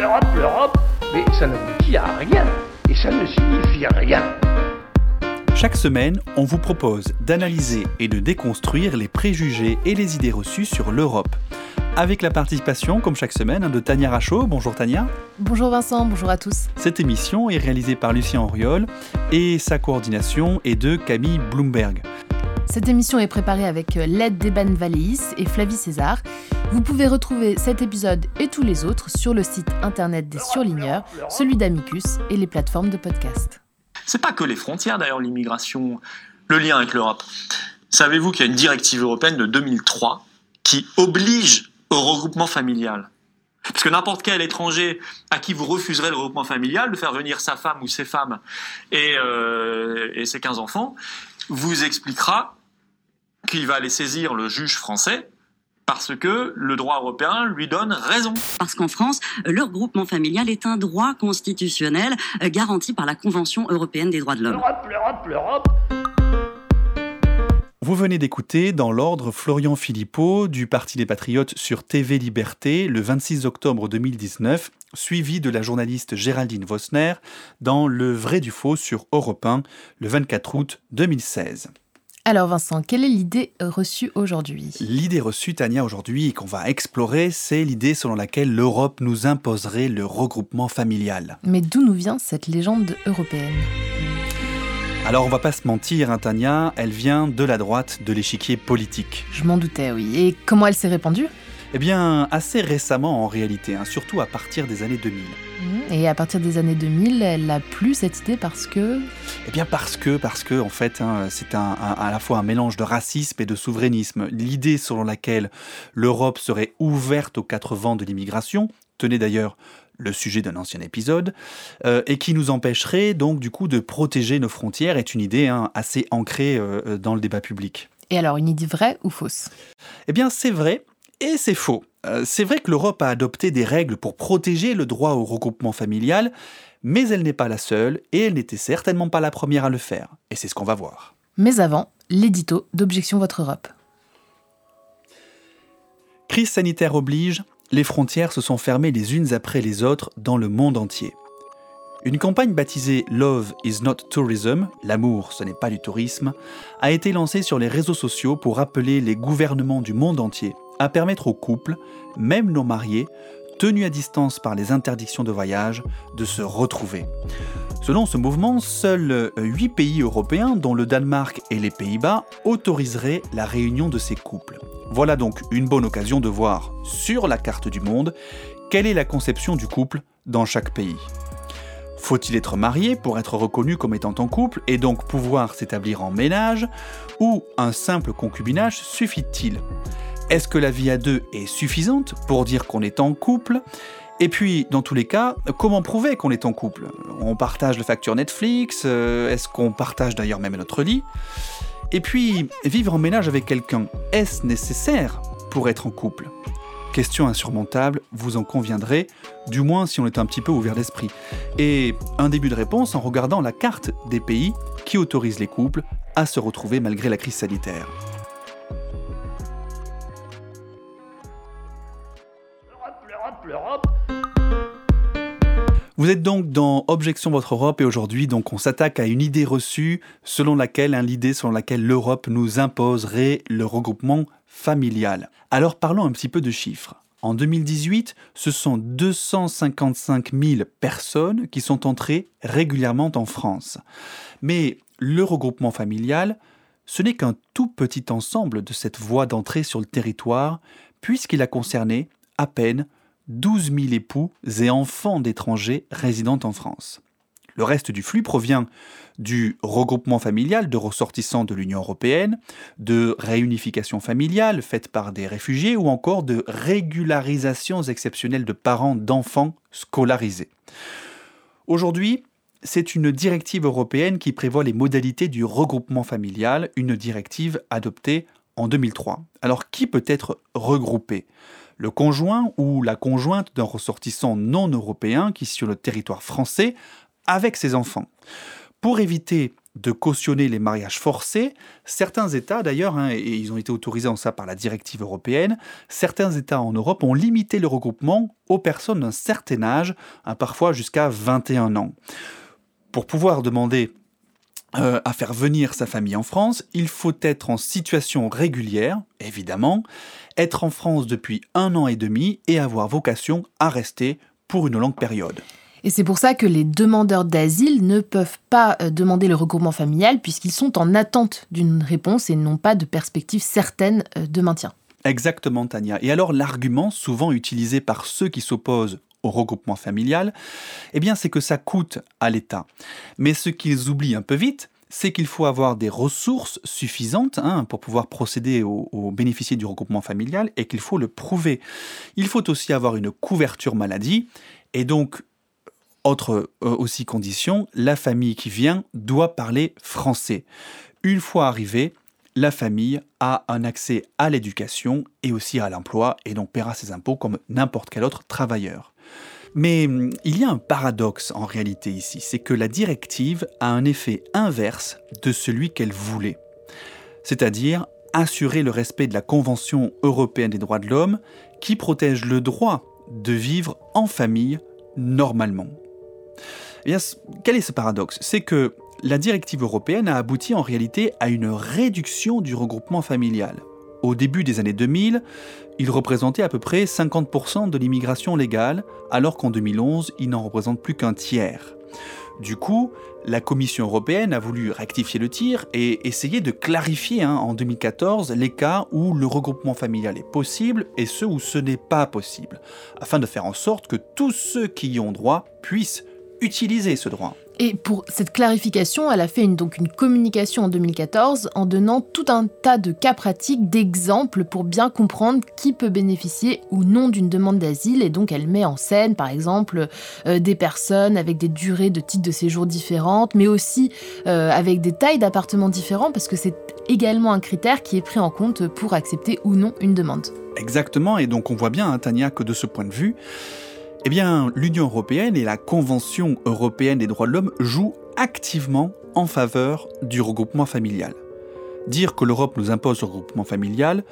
l'Europe, l'Europe, mais ça n'aboutit à rien. Et ça ne signifie rien. Chaque semaine, on vous propose d'analyser et de déconstruire les préjugés et les idées reçues sur l'Europe. Avec la participation, comme chaque semaine, de Tania Rachaud. Bonjour Tania. Bonjour Vincent, bonjour à tous. Cette émission est réalisée par Lucien Auriol et sa coordination est de Camille Bloomberg. Cette émission est préparée avec euh, l'aide d'Eban Valéis et Flavie César. Vous pouvez retrouver cet épisode et tous les autres sur le site internet des surligneurs, celui d'Amicus et les plateformes de podcast. C'est pas que les frontières d'ailleurs, l'immigration, le lien avec l'Europe. Savez-vous qu'il y a une directive européenne de 2003 qui oblige au regroupement familial? Parce que n'importe quel étranger à qui vous refuserez le regroupement familial, de faire venir sa femme ou ses femmes et, euh, et ses 15 enfants, vous expliquera qu'il va aller saisir le juge français parce que le droit européen lui donne raison. Parce qu'en France, le regroupement familial est un droit constitutionnel euh, garanti par la Convention européenne des droits de l'homme. L'Europe, l'Europe, l'Europe. Vous venez d'écouter dans l'ordre Florian Philippot du Parti des Patriotes sur TV Liberté le 26 octobre 2019, suivi de la journaliste Géraldine Vosner dans Le Vrai du Faux sur Europe 1 le 24 août 2016. Alors Vincent, quelle est l'idée reçue aujourd'hui? L'idée reçue, Tania, aujourd'hui, et qu'on va explorer, c'est l'idée selon laquelle l'Europe nous imposerait le regroupement familial. Mais d'où nous vient cette légende européenne? Alors on va pas se mentir, hein, Tania, elle vient de la droite de l'échiquier politique. Je m'en doutais, oui. Et comment elle s'est répandue? Eh bien, assez récemment en réalité, hein, surtout à partir des années 2000. Et à partir des années 2000, elle a plus cette idée parce que... Eh bien parce que, parce que en fait, hein, c'est un, un- à la fois un mélange de racisme et de souverainisme. L'idée selon laquelle l'Europe serait ouverte aux quatre vents de l'immigration, tenait d'ailleurs le sujet d'un ancien épisode, euh, et qui nous empêcherait donc du coup de protéger nos frontières, est une idée hein, assez ancrée euh, euh, dans le débat public. Et alors, une idée vraie ou fausse? Eh bien, c'est vrai et c'est faux. Euh, c'est vrai que l'Europe a adopté des règles pour protéger le droit au regroupement familial, mais elle n'est pas la seule et elle n'était certainement pas la première à le faire. Et c'est ce qu'on va voir. Mais avant, l'édito d'Objection Votre Europe. Crise sanitaire oblige, les frontières se sont fermées les unes après les autres dans le monde entier. Une campagne baptisée Love is not tourism, l'amour ce n'est pas du tourisme, a été lancée sur les réseaux sociaux pour appeler les gouvernements du monde entier à permettre aux couples, même non mariés, tenus à distance par les interdictions de voyage, de se retrouver. Selon ce mouvement, seuls 8 pays européens, dont le Danemark et les Pays-Bas, autoriseraient la réunion de ces couples. Voilà donc une bonne occasion de voir sur la carte du monde quelle est la conception du couple dans chaque pays. Faut-il être marié pour être reconnu comme étant en couple et donc pouvoir s'établir en ménage Ou un simple concubinage suffit-il? Est-ce que la vie à deux est suffisante pour dire qu'on est en couple? Et puis, dans tous les cas, comment prouver qu'on est en couple? On partage le facture Netflix euh, Est-ce qu'on partage d'ailleurs même notre lit? Et puis, vivre en ménage avec quelqu'un, est-ce nécessaire pour être en couple? Question insurmontable, vous en conviendrez, du moins si on est un petit peu ouvert d'esprit. Et un début de réponse en regardant la carte des pays qui autorisent les couples à se retrouver malgré la crise sanitaire. Vous êtes donc dans Objection Votre Europe et aujourd'hui donc on s'attaque à une idée reçue selon laquelle, hein, l'idée selon laquelle l'Europe nous imposerait le regroupement familial. Alors parlons un petit peu de chiffres. En 2018, ce sont 255 000 personnes qui sont entrées régulièrement en France. Mais le regroupement familial, ce n'est qu'un tout petit ensemble de cette voie d'entrée sur le territoire, puisqu'il a concerné à peine 12 000 époux et enfants d'étrangers résidant en France. Le reste du flux provient du regroupement familial de ressortissants de l'Union européenne, de réunification familiale faite par des réfugiés ou encore de régularisations exceptionnelles de parents d'enfants scolarisés. Aujourd'hui, c'est une directive européenne qui prévoit les modalités du regroupement familial, une directive adoptée en 2003. Alors qui peut être regroupé? Le conjoint ou la conjointe d'un ressortissant non européen qui est sur le territoire français avec ses enfants. Pour éviter de cautionner les mariages forcés. Certains États, d'ailleurs, hein, et ils ont été autorisés en ça par la directive européenne, certains États en Europe ont limité le regroupement aux personnes d'un certain âge, hein, parfois jusqu'à 21 ans. Pour pouvoir demander euh, à faire venir sa famille en France, il faut être en situation régulière, évidemment, être en France depuis un an et demi et avoir vocation à rester pour une longue période. Et c'est pour ça que les demandeurs d'asile ne peuvent pas euh, demander le regroupement familial puisqu'ils sont en attente d'une réponse et n'ont pas de perspective certaine euh, de maintien. Exactement, Tania. Et alors l'argument souvent utilisé par ceux qui s'opposent au regroupement familial, eh bien c'est que ça coûte à l'État. Mais ce qu'ils oublient un peu vite, c'est qu'il faut avoir des ressources suffisantes hein, pour pouvoir procéder au bénéficier du regroupement familial et qu'il faut le prouver. Il faut aussi avoir une couverture maladie et donc autre euh, aussi condition, la famille qui vient doit parler français. Une fois arrivée, la famille a un accès à l'éducation et aussi à l'emploi et donc paiera ses impôts comme n'importe quel autre travailleur. Mais hum, il y a un paradoxe en réalité ici, c'est que la directive a un effet inverse de celui qu'elle voulait. C'est-à-dire assurer le respect de la Convention européenne des droits de l'homme qui protège le droit de vivre en famille normalement. Eh quel est ce paradoxe? C'est que la directive européenne a abouti en réalité à une réduction du regroupement familial. Au début des années 2000, il représentait à peu près 50% de l'immigration légale, alors qu'en 2011, il n'en représente plus qu'un tiers. Du coup, la Commission européenne a voulu rectifier le tir et essayer de clarifier hein, en 2014 les cas où le regroupement familial est possible et ceux où ce n'est pas possible, afin de faire en sorte que tous ceux qui y ont droit puissent utiliser ce droit. Et pour cette clarification, elle a fait une, donc une communication en 2014 en donnant tout un tas de cas pratiques, d'exemples pour bien comprendre qui peut bénéficier ou non d'une demande d'asile. Et donc elle met en scène, par exemple, euh, des personnes avec des durées de titres de séjour différentes, mais aussi euh, avec des tailles d'appartements différents, parce que c'est également un critère qui est pris en compte pour accepter ou non une demande. Exactement, et donc on voit bien, hein, Tania, que de ce point de vue, eh bien, l'Union européenne et la Convention européenne des droits de l'homme jouent activement en faveur du regroupement familial. Dire que l'Europe nous impose le regroupement familial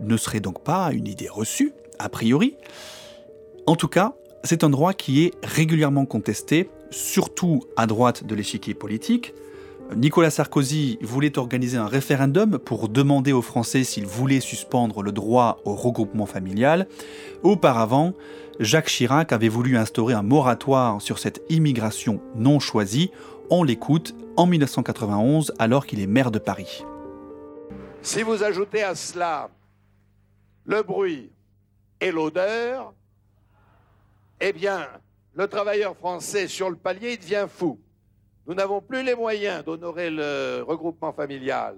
ne serait donc pas une idée reçue, a priori. En tout cas, c'est un droit qui est régulièrement contesté, surtout à droite de l'échiquier politique, Nicolas Sarkozy voulait organiser un référendum pour demander aux Français s'ils voulaient suspendre le droit au regroupement familial. Auparavant, Jacques Chirac avait voulu instaurer un moratoire sur cette immigration non choisie. On l'écoute en 1991 alors qu'il est maire de Paris. Si vous ajoutez à cela le bruit et l'odeur, eh bien, le travailleur français sur le palier devient fou nous n'avons plus les moyens d'honorer le regroupement familial,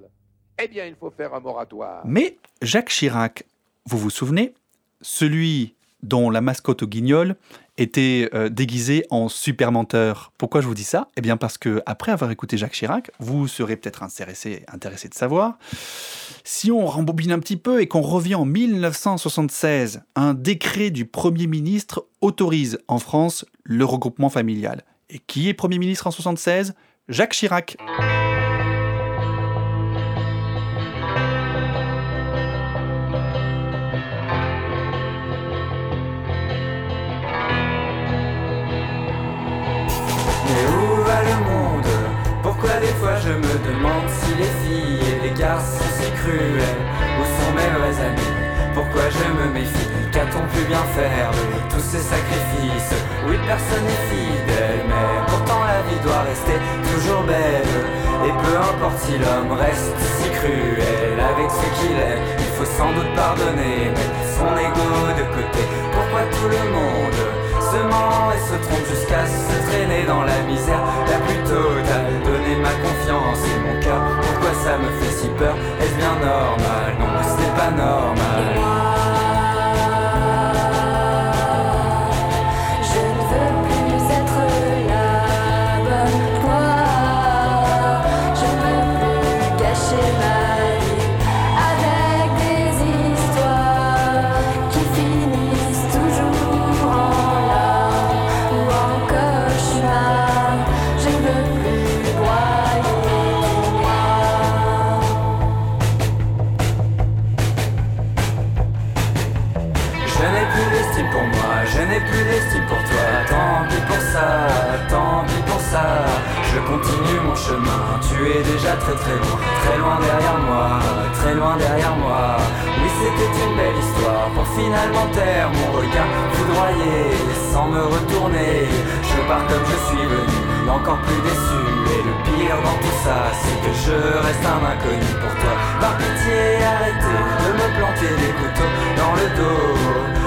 eh bien, il faut faire un moratoire. Mais Jacques Chirac, vous vous souvenez, celui dont la mascotte au guignol était euh, déguisé en super menteur. Pourquoi je vous dis ça? Eh bien parce que après avoir écouté Jacques Chirac, vous serez peut-être intéressé, intéressé de savoir. Si on rembobine un petit peu et qu'on revient en 1976, un décret du Premier ministre autorise en France le regroupement familial. Et qui est Premier ministre en 76 Jacques Chirac. Méfie Qu'a-t-on pu bien faire de tous ces sacrifices Oui, personne n'est fidèle, mais pourtant la vie doit rester toujours belle. Et peu importe si l'homme reste si cruel avec ce qu'il est, il faut sans doute pardonner, mettre son ego de côté. Pourquoi tout le monde se ment et se trompe jusqu'à se traîner dans la misère? La plus totale Donner ma confiance et mon cœur, pourquoi ça me fait si peur? Est-ce bien normal? Non, ce n'est pas normal. Je pars comme je suis venu, encore plus déçu. Et le pire dans tout ça, c'est que je reste un inconnu pour toi. Par pitié, arrêtez de me planter des couteaux dans le dos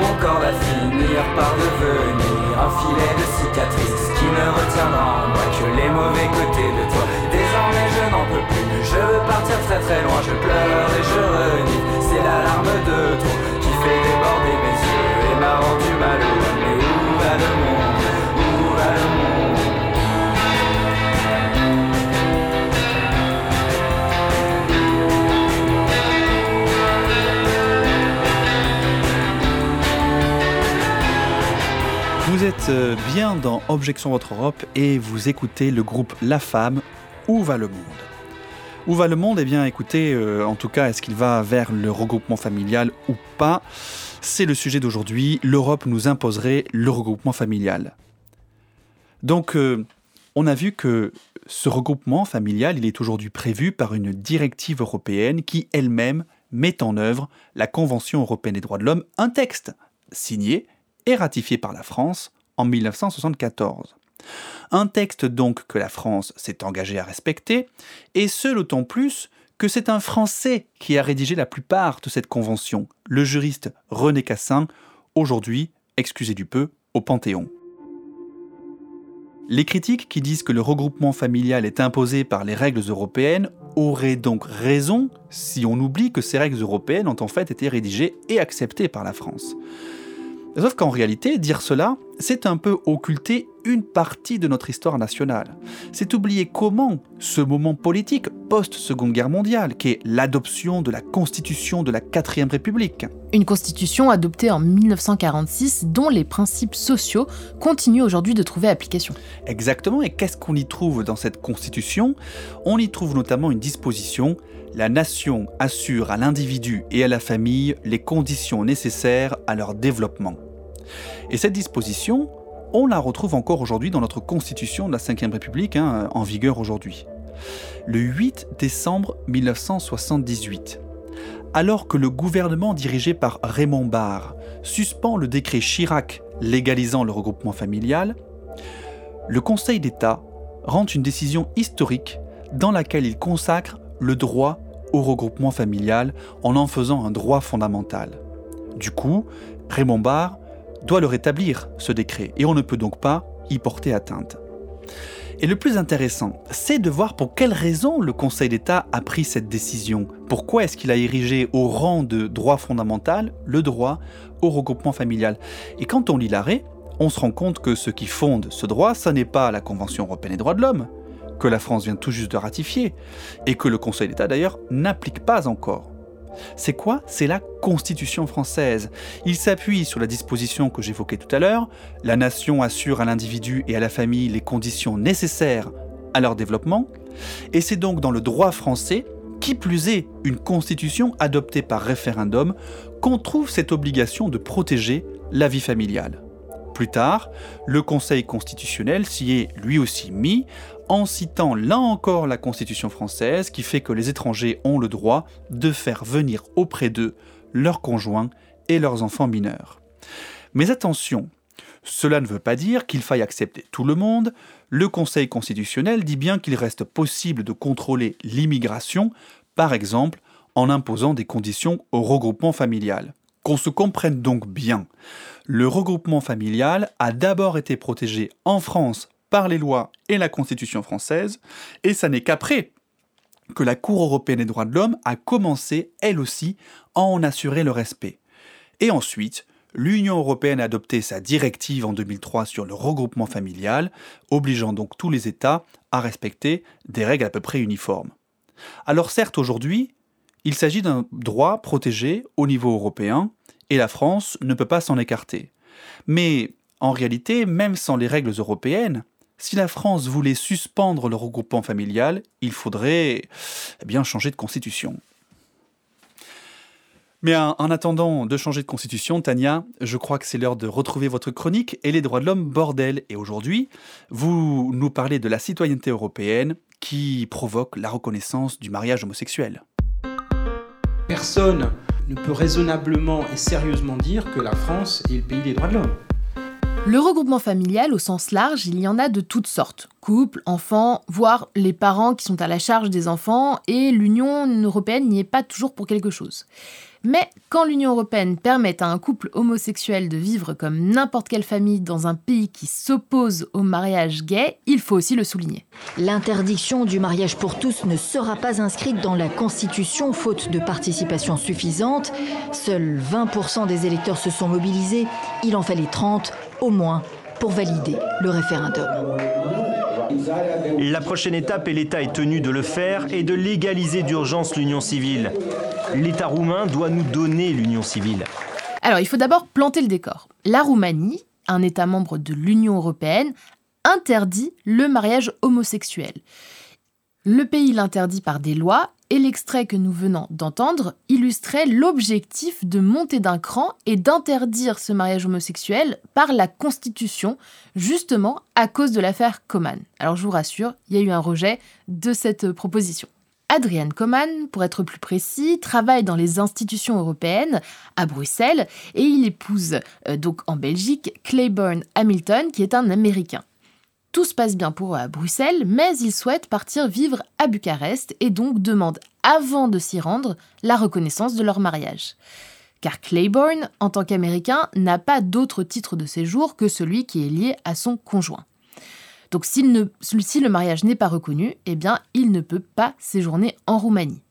mon corps va finir par devenir un filet de cicatrices qui ne retiendra en moi que les mauvais côtés de toi. Désormais je n'en peux plus, je veux partir très très loin, je pleure et je renie. C'est l'alarme de trop qui fait déborder mes yeux et m'a rendu malheureux. Vous êtes euh, bien dans Objection Votre Europe et vous écoutez le groupe La Femme, Où va le monde? Où va le monde? Eh bien écoutez, euh, en tout cas, est-ce qu'il va vers le regroupement familial ou pas? C'est le sujet d'aujourd'hui. L'Europe nous imposerait le regroupement familial. Donc, euh, on a vu que ce regroupement familial, il est aujourd'hui prévu par une directive européenne qui elle-même met en œuvre la Convention européenne des droits de l'homme, un texte signé et ratifié par la France en 1974. Un texte donc que la France s'est engagée à respecter, et ce d'autant plus que c'est un Français qui a rédigé la plupart de cette convention, le juriste René Cassin, aujourd'hui, excusez du peu, au Panthéon. Les critiques qui disent que le regroupement familial est imposé par les règles européennes auraient donc raison si on oublie que ces règles européennes ont en fait été rédigées et acceptées par la France. Sauf qu'en réalité, dire cela, c'est un peu occulter une partie de notre histoire nationale. C'est oublier comment ce moment politique post-Seconde Guerre mondiale, qui est l'adoption de la Constitution de la 4ème République. Une constitution adoptée en 1946 dont les principes sociaux continuent aujourd'hui de trouver application. Exactement, et qu'est-ce qu'on y trouve dans cette Constitution? On y trouve notamment une disposition la nation assure à l'individu et à la famille les conditions nécessaires à leur développement. Et cette disposition, on la retrouve encore aujourd'hui dans notre Constitution de la Ve République, hein, en vigueur aujourd'hui. Le 8 décembre 1978, alors que le gouvernement dirigé par Raymond Barre suspend le décret Chirac légalisant le regroupement familial, le Conseil d'État rend une décision historique dans laquelle il consacre le droit au regroupement familial en en faisant un droit fondamental. Du coup, Raymond Barre doit le rétablir, ce décret, et on ne peut donc pas y porter atteinte. Et le plus intéressant, c'est de voir pour quelles raisons le Conseil d'État a pris cette décision. Pourquoi est-ce qu'il a érigé au rang de droit fondamental le droit au regroupement familial? Et quand on lit l'arrêt, on se rend compte que ce qui fonde ce droit, ce n'est pas la Convention européenne des droits de l'homme, que la France vient tout juste de ratifier, et que le Conseil d'État d'ailleurs n'applique pas encore. C'est quoi? C'est la Constitution française. Il s'appuie sur la disposition que j'évoquais tout à l'heure, la nation assure à l'individu et à la famille les conditions nécessaires à leur développement, et c'est donc dans le droit français, qui plus est une constitution adoptée par référendum, qu'on trouve cette obligation de protéger la vie familiale. Plus tard, le Conseil constitutionnel s'y est lui aussi mis en citant là encore la Constitution française qui fait que les étrangers ont le droit de faire venir auprès d'eux leurs conjoints et leurs enfants mineurs. Mais attention, cela ne veut pas dire qu'il faille accepter tout le monde. Le Conseil constitutionnel dit bien qu'il reste possible de contrôler l'immigration, par exemple en imposant des conditions au regroupement familial. Qu'on se comprenne donc bien, le regroupement familial a d'abord été protégé en France par les lois et la Constitution française, et ça n'est qu'après que la Cour européenne des droits de l'homme a commencé, elle aussi, à en assurer le respect. Et ensuite, l'Union européenne a adopté sa directive en 2003 sur le regroupement familial, obligeant donc tous les États à respecter des règles à peu près uniformes. Alors certes, aujourd'hui, il s'agit d'un droit protégé au niveau européen, et la France ne peut pas s'en écarter. Mais en réalité, même sans les règles européennes, si la France voulait suspendre le regroupement familial, il faudrait eh bien changer de constitution. Mais en, en attendant de changer de constitution, Tania, je crois que c'est l'heure de retrouver votre chronique et les droits de l'homme bordel. Et aujourd'hui, vous nous parlez de la citoyenneté européenne qui provoque la reconnaissance du mariage homosexuel. Personne ne peut raisonnablement et sérieusement dire que la France est le pays des droits de l'homme. Le regroupement familial au sens large, il y en a de toutes sortes. Couples, enfants, voire les parents qui sont à la charge des enfants, et l'Union européenne n'y est pas toujours pour quelque chose. Mais quand l'Union européenne permet à un couple homosexuel de vivre comme n'importe quelle famille dans un pays qui s'oppose au mariage gay, il faut aussi le souligner. L'interdiction du mariage pour tous ne sera pas inscrite dans la Constitution faute de participation suffisante. Seuls 20% des électeurs se sont mobilisés. Il en fallait 30 au moins pour valider le référendum. La prochaine étape, et l'État est tenu de le faire, est de légaliser d'urgence l'union civile. L'État roumain doit nous donner l'union civile. Alors, il faut d'abord planter le décor. La Roumanie, un État membre de l'Union européenne, interdit le mariage homosexuel. Le pays l'interdit par des lois et l'extrait que nous venons d'entendre illustrait l'objectif de monter d'un cran et d'interdire ce mariage homosexuel par la Constitution, justement à cause de l'affaire Coman. Alors je vous rassure, il y a eu un rejet de cette proposition. Adrienne Coman, pour être plus précis, travaille dans les institutions européennes à Bruxelles et il épouse euh, donc en Belgique Claiborne Hamilton qui est un Américain. Tout se passe bien pour eux à Bruxelles, mais ils souhaitent partir vivre à Bucarest et donc demandent, avant de s'y rendre, la reconnaissance de leur mariage. Car Claiborne, en tant qu'Américain, n'a pas d'autre titre de séjour que celui qui est lié à son conjoint. Donc si le mariage n'est pas reconnu, eh bien il ne peut pas séjourner en Roumanie.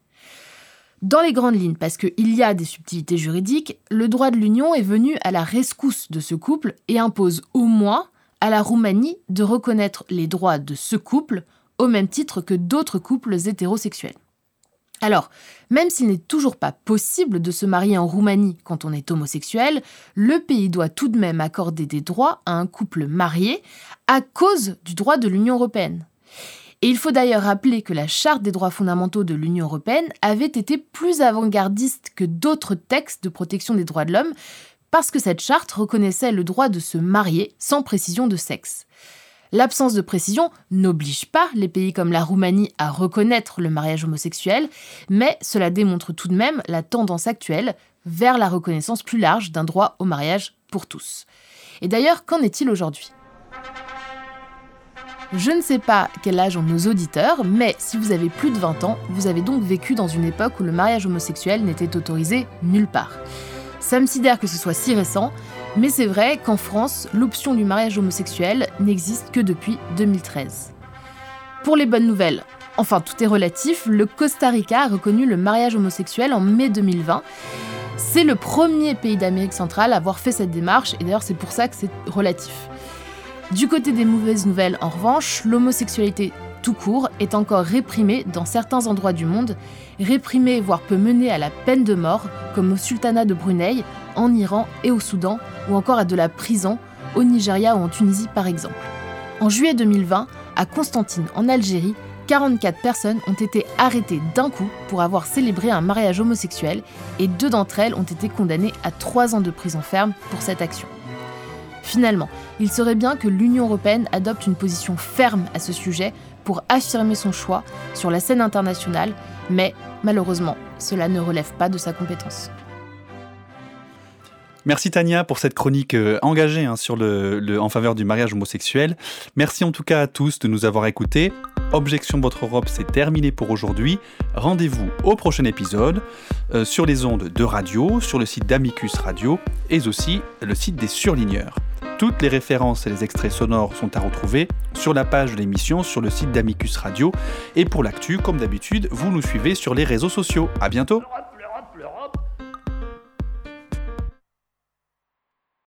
Dans les grandes lignes, parce qu'il y a des subtilités juridiques, le droit de l'Union est venu à la rescousse de ce couple et impose au moins à la Roumanie de reconnaître les droits de ce couple au même titre que d'autres couples hétérosexuels. Alors, même s'il n'est toujours pas possible de se marier en Roumanie quand on est homosexuel, le pays doit tout de même accorder des droits à un couple marié à cause du droit de l'Union européenne. Et il faut d'ailleurs rappeler que la Charte des droits fondamentaux de l'Union européenne avait été plus avant-gardiste que d'autres textes de protection des droits de l'homme, parce que cette charte reconnaissait le droit de se marier sans précision de sexe. L'absence de précision n'oblige pas les pays comme la Roumanie à reconnaître le mariage homosexuel, mais cela démontre tout de même la tendance actuelle vers la reconnaissance plus large d'un droit au mariage pour tous. Et d'ailleurs, qu'en est-il aujourd'hui? Je ne sais pas quel âge ont nos auditeurs, mais si vous avez plus de 20 ans, vous avez donc vécu dans une époque où le mariage homosexuel n'était autorisé nulle part. Ça me sidère que ce soit si récent, mais c'est vrai qu'en France, l'option du mariage homosexuel n'existe que depuis 2013. Pour les bonnes nouvelles, enfin tout est relatif, le Costa Rica a reconnu le mariage homosexuel en mai 2020. C'est le premier pays d'Amérique centrale à avoir fait cette démarche, et d'ailleurs c'est pour ça que c'est relatif. Du côté des mauvaises nouvelles, en revanche, l'homosexualité tout court est encore réprimée dans certains endroits du monde, réprimée voire peut mener à la peine de mort, comme au sultanat de Brunei, en Iran et au Soudan, ou encore à de la prison, au Nigeria ou en Tunisie par exemple. En juillet 2020, à Constantine, en Algérie, 44 personnes ont été arrêtées d'un coup pour avoir célébré un mariage homosexuel et deux d'entre elles ont été condamnées à 3 ans de prison ferme pour cette action. Finalement, il serait bien que l'Union européenne adopte une position ferme à ce sujet pour affirmer son choix sur la scène internationale, mais malheureusement, cela ne relève pas de sa compétence. Merci Tania pour cette chronique euh, engagée hein, en faveur du mariage homosexuel. Merci en tout cas à tous de nous avoir écoutés. Objection Votre Europe, c'est terminé pour aujourd'hui. Rendez-vous au prochain épisode euh, sur les ondes de radio, sur le site d'Amicus Radio et aussi le site des surligneurs. Toutes les références et les extraits sonores sont à retrouver sur la page de l'émission sur le site d'Amicus Radio. Et pour l'actu, comme d'habitude, vous nous suivez sur les réseaux sociaux. À bientôt!